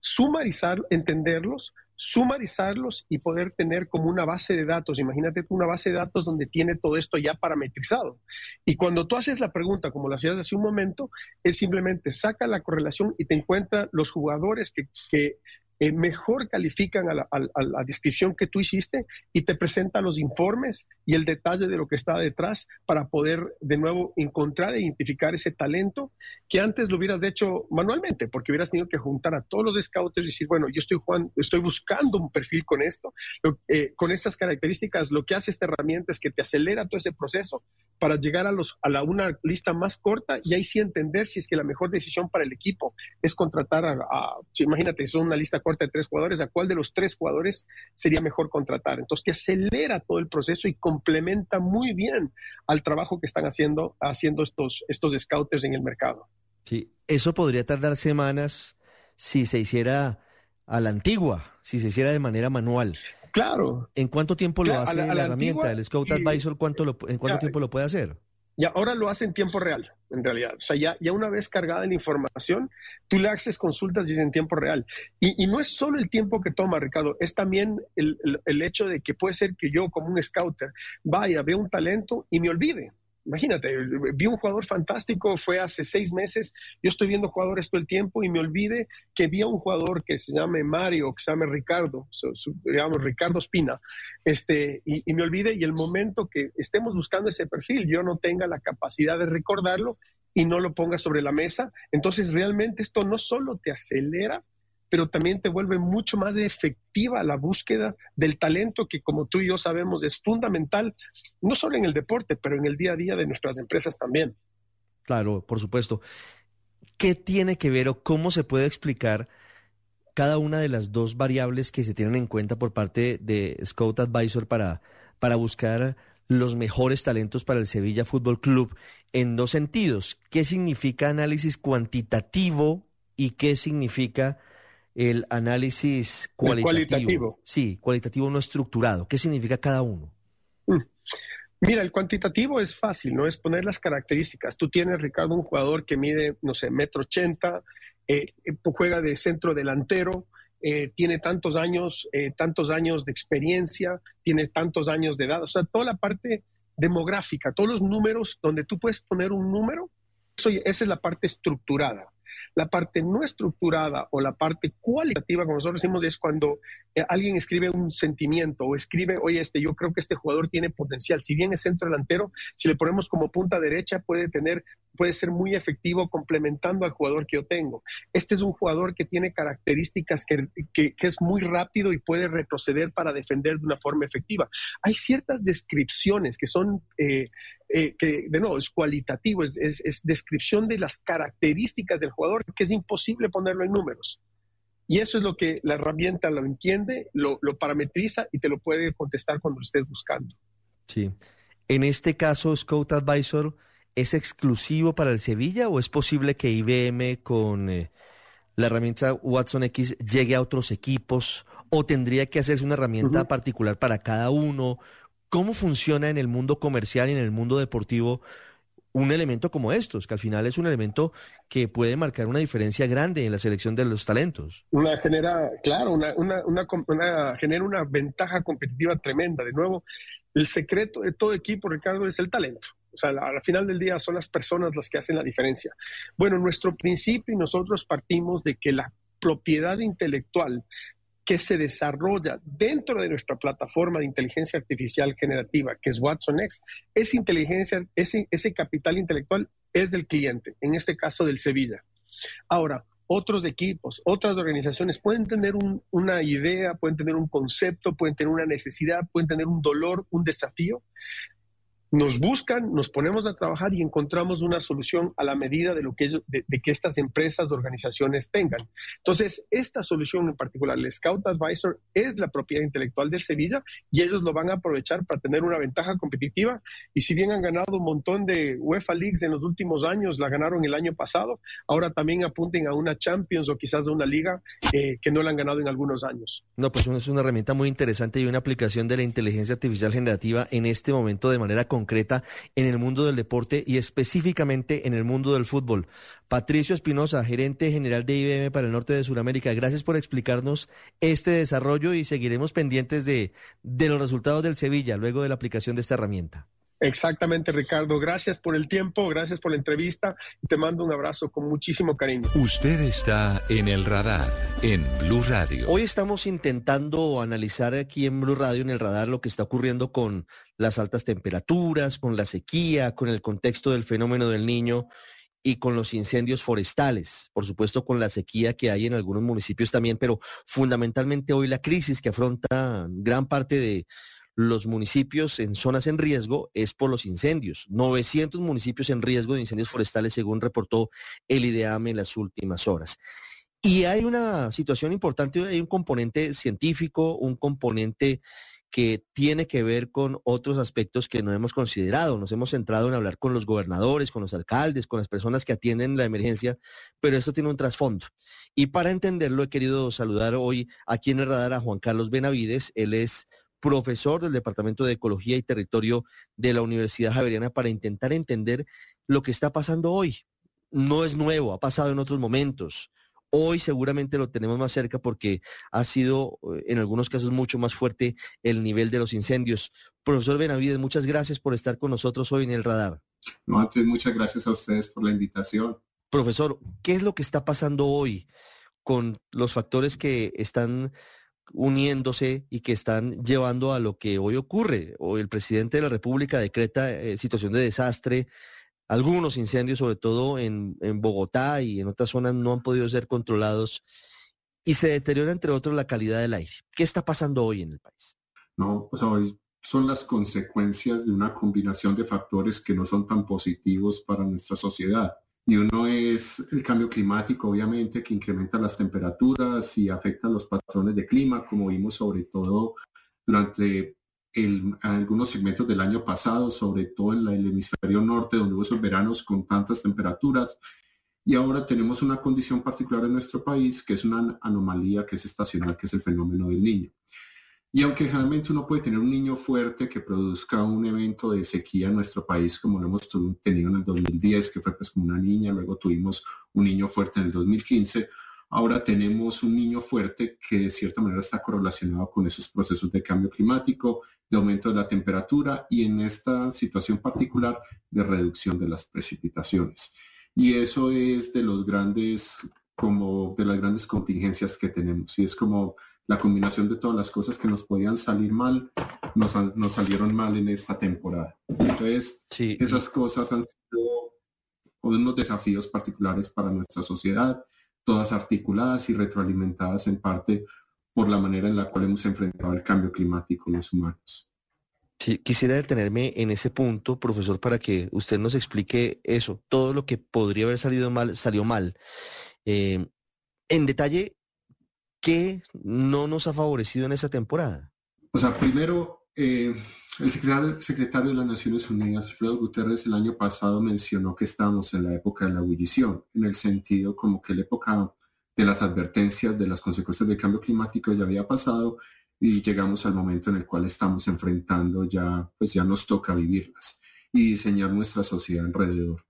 sumarizar, entenderlos, sumarizarlos y poder tener como una base de datos. Imagínate una base de datos donde tiene todo esto ya parametrizado. Y cuando tú haces la pregunta, como lo hacías hace un momento, es simplemente saca la correlación y te encuentra los jugadores que, que eh, mejor califican a la, descripción que tú hiciste y te presentan los informes y el detalle de lo que está detrás para poder de nuevo encontrar e identificar ese talento que antes lo hubieras hecho manualmente, porque hubieras tenido que juntar a todos los scouts y decir, bueno, yo estoy, buscando un perfil con esto, eh, con estas características, lo que hace esta herramienta es que te acelera todo ese proceso para llegar a, los, a la, una lista más corta y ahí sí entender si es que la mejor decisión para el equipo es contratar a, a imagínate, es una lista corta de tres jugadores, ¿a cuál de los tres jugadores sería mejor contratar? Entonces, que acelera todo el proceso y complementa muy bien al trabajo que están haciendo, haciendo estos, estos scouters en el mercado. Sí, eso podría tardar semanas si se hiciera a la antigua, si se hiciera de manera manual. Claro. ¿En cuánto tiempo lo hace la, herramienta, el Scout Advisor? ¿cuánto ¿En cuánto tiempo lo puede hacer? Y ahora lo hace en tiempo real, en realidad. O sea, ya, ya una vez cargada la información, tú le haces consultas y es en tiempo real. Y, y, no es solo el tiempo que toma, Ricardo, es también el, el, el hecho de que puede ser que yo, como un scouter, vaya, vea un talento y me olvide. Imagínate, vi un jugador fantástico, fue hace seis meses, yo estoy viendo jugadores todo el tiempo y me olvide que vi a un jugador que se llame Mario, que se llame Ricardo, digamos Ricardo Espina, este, y me olvide y el momento que estemos buscando ese perfil, yo no tenga la capacidad de recordarlo y no lo ponga sobre la mesa, entonces realmente esto no solo te acelera, pero también te vuelve mucho más efectiva la búsqueda del talento que como tú y yo sabemos es fundamental, no solo en el deporte, pero en el día a día de nuestras empresas también. Claro, por supuesto. ¿Qué tiene que ver o cómo se puede explicar cada una de las dos variables que se tienen en cuenta por parte de Scout Advisor para, para buscar los mejores talentos para el Sevilla Fútbol Club en dos sentidos? ¿Qué significa análisis cuantitativo y qué significa el análisis cualitativo. Sí, cualitativo no estructurado. ¿Qué significa cada uno? Mm. Mira, el cuantitativo es fácil, ¿no? Es poner las características. Tú tienes, Ricardo, un jugador que mide, no sé, metro ochenta, eh, eh, juega de centro delantero, eh, tiene tantos años, tantos años de experiencia, tiene tantos años de edad. O sea, toda la parte demográfica, todos los números donde tú puedes poner un número, eso, esa es la parte estructurada. La parte no estructurada o la parte cualitativa, como nosotros decimos, es cuando eh, alguien escribe un sentimiento o escribe, oye, este, yo creo que este jugador tiene potencial. Si bien es centro delantero, si le ponemos como punta derecha, puede tener, puede ser muy efectivo complementando al jugador que yo tengo. Este es un jugador que tiene características que, que, es muy rápido y puede retroceder para defender de una forma efectiva. Hay ciertas descripciones que son eh, eh, que de nuevo es cualitativo, es, es, descripción de las características del jugador, que es imposible ponerlo en números. Y eso es lo que la herramienta lo entiende, lo, lo parametriza y te lo puede contestar cuando lo estés buscando. Sí. En este caso, Scout Advisor, ¿es exclusivo para el Sevilla o es posible que IBM con eh, la herramienta Watson X llegue a otros equipos o tendría que hacerse una herramienta particular para cada uno? ¿Cómo funciona en el mundo comercial y en el mundo deportivo un elemento como estos, que al final es un elemento que puede marcar una diferencia grande en la selección de los talentos. Una genera, claro, una, genera una ventaja competitiva tremenda. De nuevo, el secreto de todo equipo, Ricardo, es el talento. O sea, al final del día son las personas las que hacen la diferencia. Bueno, nuestro principio y nosotros partimos de que la propiedad intelectual que se desarrolla dentro de nuestra plataforma de inteligencia artificial generativa, que es Watson X, esa inteligencia, ese capital intelectual es del cliente, en este caso del Sevilla. Ahora, otros equipos, otras organizaciones pueden tener una idea, pueden tener un concepto, pueden tener una necesidad, pueden tener un dolor, un desafío, nos buscan, nos ponemos a trabajar y encontramos una solución a la medida de lo que, de, que estas empresas, organizaciones tengan. Entonces, esta solución en particular, el Scout Advisor, es la propiedad intelectual del Sevilla y ellos lo van a aprovechar para tener una ventaja competitiva. Y si bien han ganado un montón de UEFA Leagues en los últimos años, la ganaron el año pasado, ahora también apunten a una Champions o quizás a una liga eh, que no la han ganado en algunos años. No, pues es una herramienta muy interesante y una aplicación de la inteligencia artificial generativa en este momento de manera concreta concreta en el mundo del deporte y específicamente en el mundo del fútbol. Patricio Espinosa, gerente general de IBM para el norte de Sudamérica, gracias por explicarnos este desarrollo y seguiremos pendientes de, de los resultados del Sevilla luego de la aplicación de esta herramienta. Exactamente, Ricardo. Gracias por el tiempo, gracias por la entrevista te mando un abrazo con muchísimo cariño. Usted está en el radar en Blue Radio. Hoy estamos intentando analizar aquí en Blue Radio, en el radar, lo que está ocurriendo con las altas temperaturas, con la sequía, con el contexto del fenómeno del niño y con los incendios forestales, por supuesto con la sequía que hay en algunos municipios también, pero fundamentalmente hoy la crisis que afronta gran parte de los municipios en zonas en riesgo es por los incendios. 900 municipios en riesgo de incendios forestales, según reportó el IDEAM en las últimas horas. Y hay una situación importante, hay un componente científico, un componente que tiene que ver con otros aspectos que no hemos considerado. Nos hemos centrado en hablar con los gobernadores, con los alcaldes, con las personas que atienden la emergencia, pero esto tiene un trasfondo. Y para entenderlo he querido saludar hoy aquí en el radar a Juan Carlos Benavides. Él es profesor del Departamento de Ecología y Territorio de la Universidad Javeriana para intentar entender lo que está pasando hoy. No es nuevo, ha pasado en otros momentos. Hoy seguramente lo tenemos más cerca porque ha sido eh, en algunos casos mucho más fuerte el nivel de los incendios. Profesor Benavides, muchas gracias por estar con nosotros hoy en el radar. No, antes muchas gracias a ustedes por la invitación. Profesor, ¿qué es lo que está pasando hoy con los factores que están uniéndose y que están llevando a lo que hoy ocurre. Hoy el presidente de la República decreta eh, situación de desastre. Algunos incendios, sobre todo en, en, Bogotá y en otras zonas, no han podido ser controlados y se deteriora, entre otros, la calidad del aire. ¿Qué está pasando hoy en el país? No, pues hoy son las consecuencias de una combinación de factores que no son tan positivos para nuestra sociedad. Y uno es el cambio climático, obviamente, que incrementa las temperaturas y afecta los patrones de clima, como vimos sobre todo durante algunos segmentos del año pasado, sobre todo en el hemisferio norte, donde hubo esos veranos con tantas temperaturas. Y ahora tenemos una condición particular en nuestro país, que es una anomalía que es estacional, que es el fenómeno del niño. Y aunque realmente uno puede tener un niño fuerte que produzca un evento de sequía en nuestro país, como lo hemos tenido en el 2010, que fue pues como una niña, luego tuvimos un niño fuerte en el 2015, ahora tenemos un niño fuerte que de cierta manera está correlacionado con esos procesos de cambio climático, de aumento de la temperatura y en esta situación particular de reducción de las precipitaciones. Y eso es de los grandes, como de las grandes contingencias que tenemos. Y es como la combinación de todas las cosas que nos podían salir mal, nos, nos salieron mal en esta temporada. Entonces, esas cosas han sido unos desafíos particulares para nuestra sociedad, todas articuladas y retroalimentadas en parte por la manera en la cual hemos enfrentado el cambio climático los humanos. Sí, quisiera detenerme en ese punto, profesor, para que usted nos explique eso. Todo lo que podría haber salido mal, salió mal. Eh, en detalle, ¿Qué no nos ha favorecido en esa temporada? O sea, primero, eh, el secretario, de las Naciones Unidas, Alfredo Guterres, el año pasado mencionó que estamos en la época de la ebullición, en el sentido como que la época de las advertencias de las consecuencias del cambio climático ya había pasado y llegamos al momento en el cual estamos enfrentando ya, pues ya nos toca vivirlas y diseñar nuestra sociedad alrededor.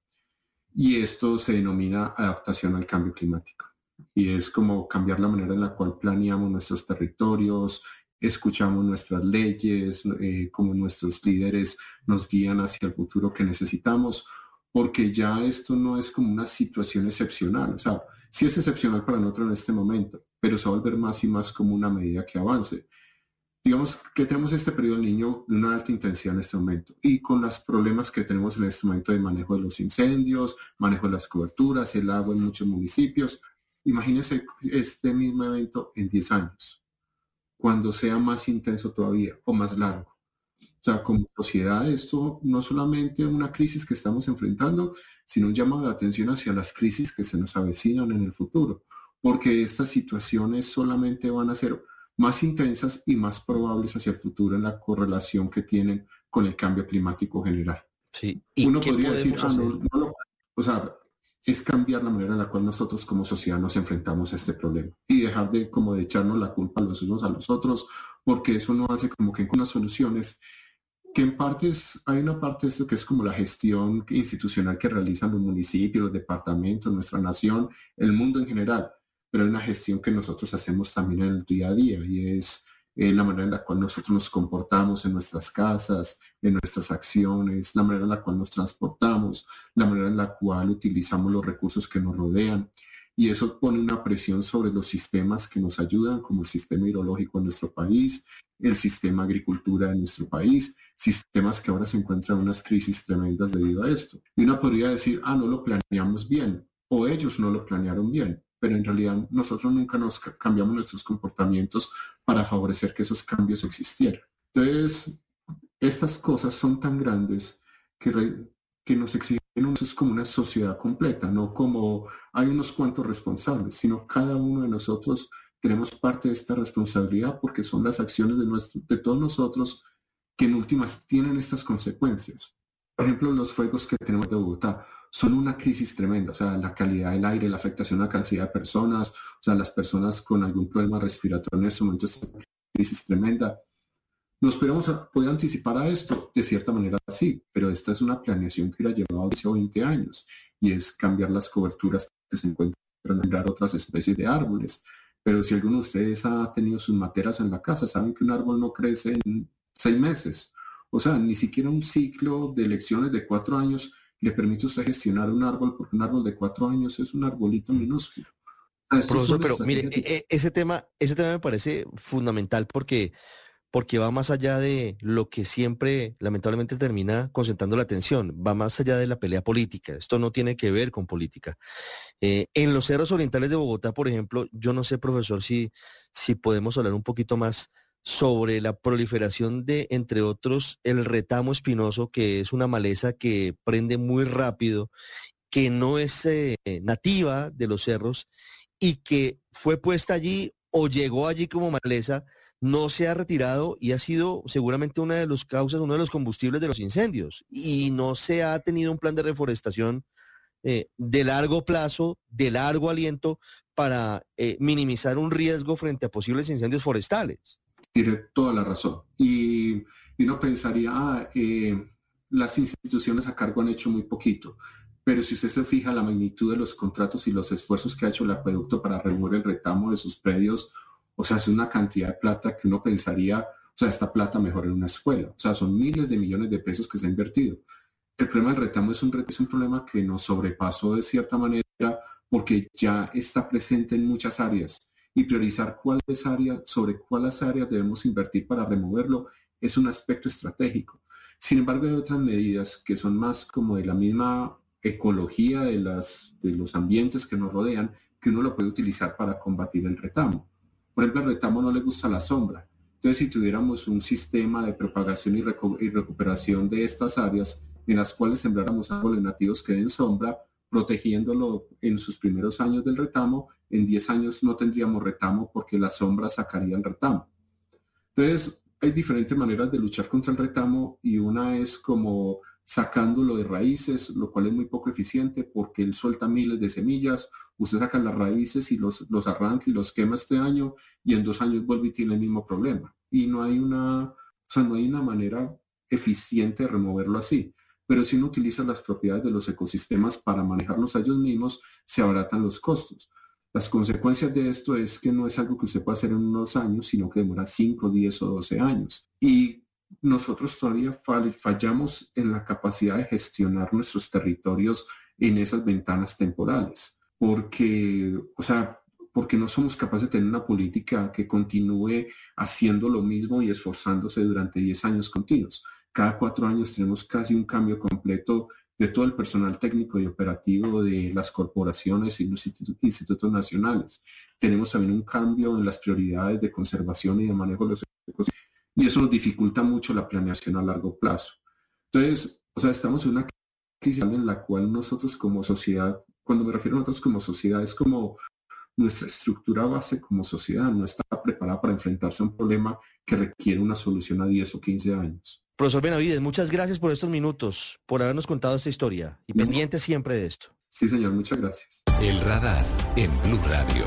Y esto se denomina adaptación al cambio climático. Y es como cambiar la manera en la cual planeamos nuestros territorios, escuchamos nuestras leyes, eh, como nuestros líderes nos guían hacia el futuro que necesitamos, porque ya esto no es como una situación excepcional. O sea, sí es excepcional para nosotros en este momento, pero se va a volver más y más como una medida que avance. Digamos que tenemos este periodo del niño de una alta intensidad en este momento y con los problemas que tenemos en este momento de manejo de los incendios, manejo de las coberturas, el agua en muchos municipios. Imagínense este mismo evento en 10 años, cuando sea más intenso todavía o más largo. O sea, como sociedad esto no solamente una crisis que estamos enfrentando, sino un llamado de atención hacia las crisis que se nos avecinan en el futuro, porque estas situaciones solamente van a ser más intensas y más probables hacia el futuro en la correlación que tienen con el cambio climático general. Sí. Uno podría decir, ah, o sea, es cambiar la manera en la cual nosotros como sociedad nos enfrentamos a este problema y dejar de como de echarnos la culpa los unos a los otros, porque eso no hace como que con las soluciones que en parte hay una parte de esto que es como la gestión institucional que realizan los municipios, los departamentos, nuestra nación, el mundo en general, pero hay una gestión que nosotros hacemos también en el día a día y es eh, la manera en la cual nosotros nos comportamos en nuestras casas, en nuestras acciones, la manera en la cual nos transportamos, la manera en la cual utilizamos los recursos que nos rodean. Y eso pone una presión sobre los sistemas que nos ayudan, como el sistema hidrológico en nuestro país, el sistema agricultura en nuestro país, sistemas que ahora se encuentran en unas crisis tremendas debido a esto. Y uno podría decir, ah, no lo planeamos bien, o ellos no lo planearon bien, pero en realidad nosotros nunca nos cambiamos nuestros comportamientos para favorecer que esos cambios existieran. Entonces, estas cosas son tan grandes que, que nos exigen es como una sociedad completa, no como hay unos cuantos responsables, sino cada uno de nosotros tenemos parte de esta responsabilidad porque son las acciones de, nuestro, de todos nosotros que en últimas tienen estas consecuencias. Por ejemplo, los fuegos que tenemos de Bogotá son una crisis tremenda, o sea, la calidad del aire, la afectación a la calidad de personas, o sea, las personas con algún problema respiratorio en este momento es una crisis tremenda. ¿Nos podemos poder anticipar a esto? De cierta manera sí, pero esta es una planeación que ha llevado 10 o 20 años y es cambiar las coberturas que se encuentran en otras especies de árboles. Pero si alguno de ustedes ha tenido sus materas en la casa, saben que un árbol no crece en seis meses. O sea, ni siquiera un ciclo de elecciones de cuatro años le permite usted gestionar un árbol, porque un árbol de cuatro años es un arbolito minúsculo. Profesor, pero mire, e, e, ese tema, ese tema me parece fundamental porque, porque va más allá de lo que siempre lamentablemente termina concentrando la atención, va más allá de la pelea política. Esto no tiene que ver con política. Eh, en los cerros orientales de Bogotá, por ejemplo, yo no sé, profesor, si, si podemos hablar un poquito más sobre la proliferación de, entre otros, el retamo espinoso, que es una maleza que prende muy rápido, que no es eh, nativa de los cerros y que fue puesta allí o llegó allí como maleza, no se ha retirado y ha sido seguramente una de las causas, uno de los combustibles de los incendios. Y no se ha tenido un plan de reforestación eh, de largo plazo, de largo aliento, para eh, minimizar un riesgo frente a posibles incendios forestales tiene toda la razón. Y, uno pensaría, ah, eh, las instituciones a cargo han hecho muy poquito, pero si usted se fija la magnitud de los contratos y los esfuerzos que ha hecho el acueducto para remover el retamo de sus predios, o sea, es una cantidad de plata que uno pensaría, o sea, esta plata mejor en una escuela, o sea, son miles de millones de pesos que se ha invertido. El problema del retamo es un, es un problema que nos sobrepasó de cierta manera porque ya está presente en muchas áreas y priorizar cuáles áreas, sobre cuáles áreas debemos invertir para removerlo es un aspecto estratégico. Sin embargo, hay otras medidas que son más como de la misma ecología de, las, de los ambientes que nos rodean, que uno lo puede utilizar para combatir el retamo. Por ejemplo, al retamo no le gusta la sombra. Entonces, si tuviéramos un sistema de propagación y, y recuperación de estas áreas en las cuales sembráramos árboles nativos que den sombra, protegiéndolo en sus primeros años del retamo, en 10 años no tendríamos retamo porque la sombra sacaría el retamo. Entonces, hay diferentes maneras de luchar contra el retamo y una es como sacándolo de raíces, lo cual es muy poco eficiente porque él suelta miles de semillas, usted saca las raíces y los, los arranca y los quema este año y en dos años vuelve y tiene el mismo problema. Y no hay una, o sea, no hay una manera eficiente de removerlo así. Pero si uno utiliza las propiedades de los ecosistemas para manejarlos a ellos mismos, se abaratan los costos. Las consecuencias de esto es que no es algo que usted pueda hacer en unos años, sino que demora 5, 10 o 12 años. Y nosotros todavía fallamos en la capacidad de gestionar nuestros territorios en esas ventanas temporales, porque, o sea, porque no somos capaces de tener una política que continúe haciendo lo mismo y esforzándose durante 10 años continuos. Cada cuatro años tenemos casi un cambio completo de todo el personal técnico y operativo de las corporaciones y los institutos nacionales. Tenemos también un cambio en las prioridades de conservación y de manejo de los ecosistemas y eso nos dificulta mucho la planeación a largo plazo. Entonces, o sea, estamos en una crisis en la cual nosotros como sociedad, cuando me refiero a nosotros como sociedad, es como nuestra estructura base como sociedad no está preparada para enfrentarse a un problema que requiere una solución a 10 o 15 años. Profesor Benavides, muchas gracias por estos minutos, por habernos contado esta historia y pendiente siempre de esto. Sí, señor, muchas gracias. El radar en Blue Radio.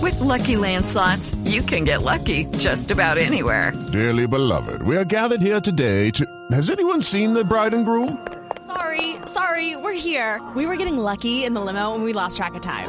With Lucky Land slots, you can get lucky just about anywhere. Dearly beloved, we are gathered here today to. Has anyone seen the bride and groom? Sorry, sorry, we're here. We were getting lucky in the limo and we lost track of time.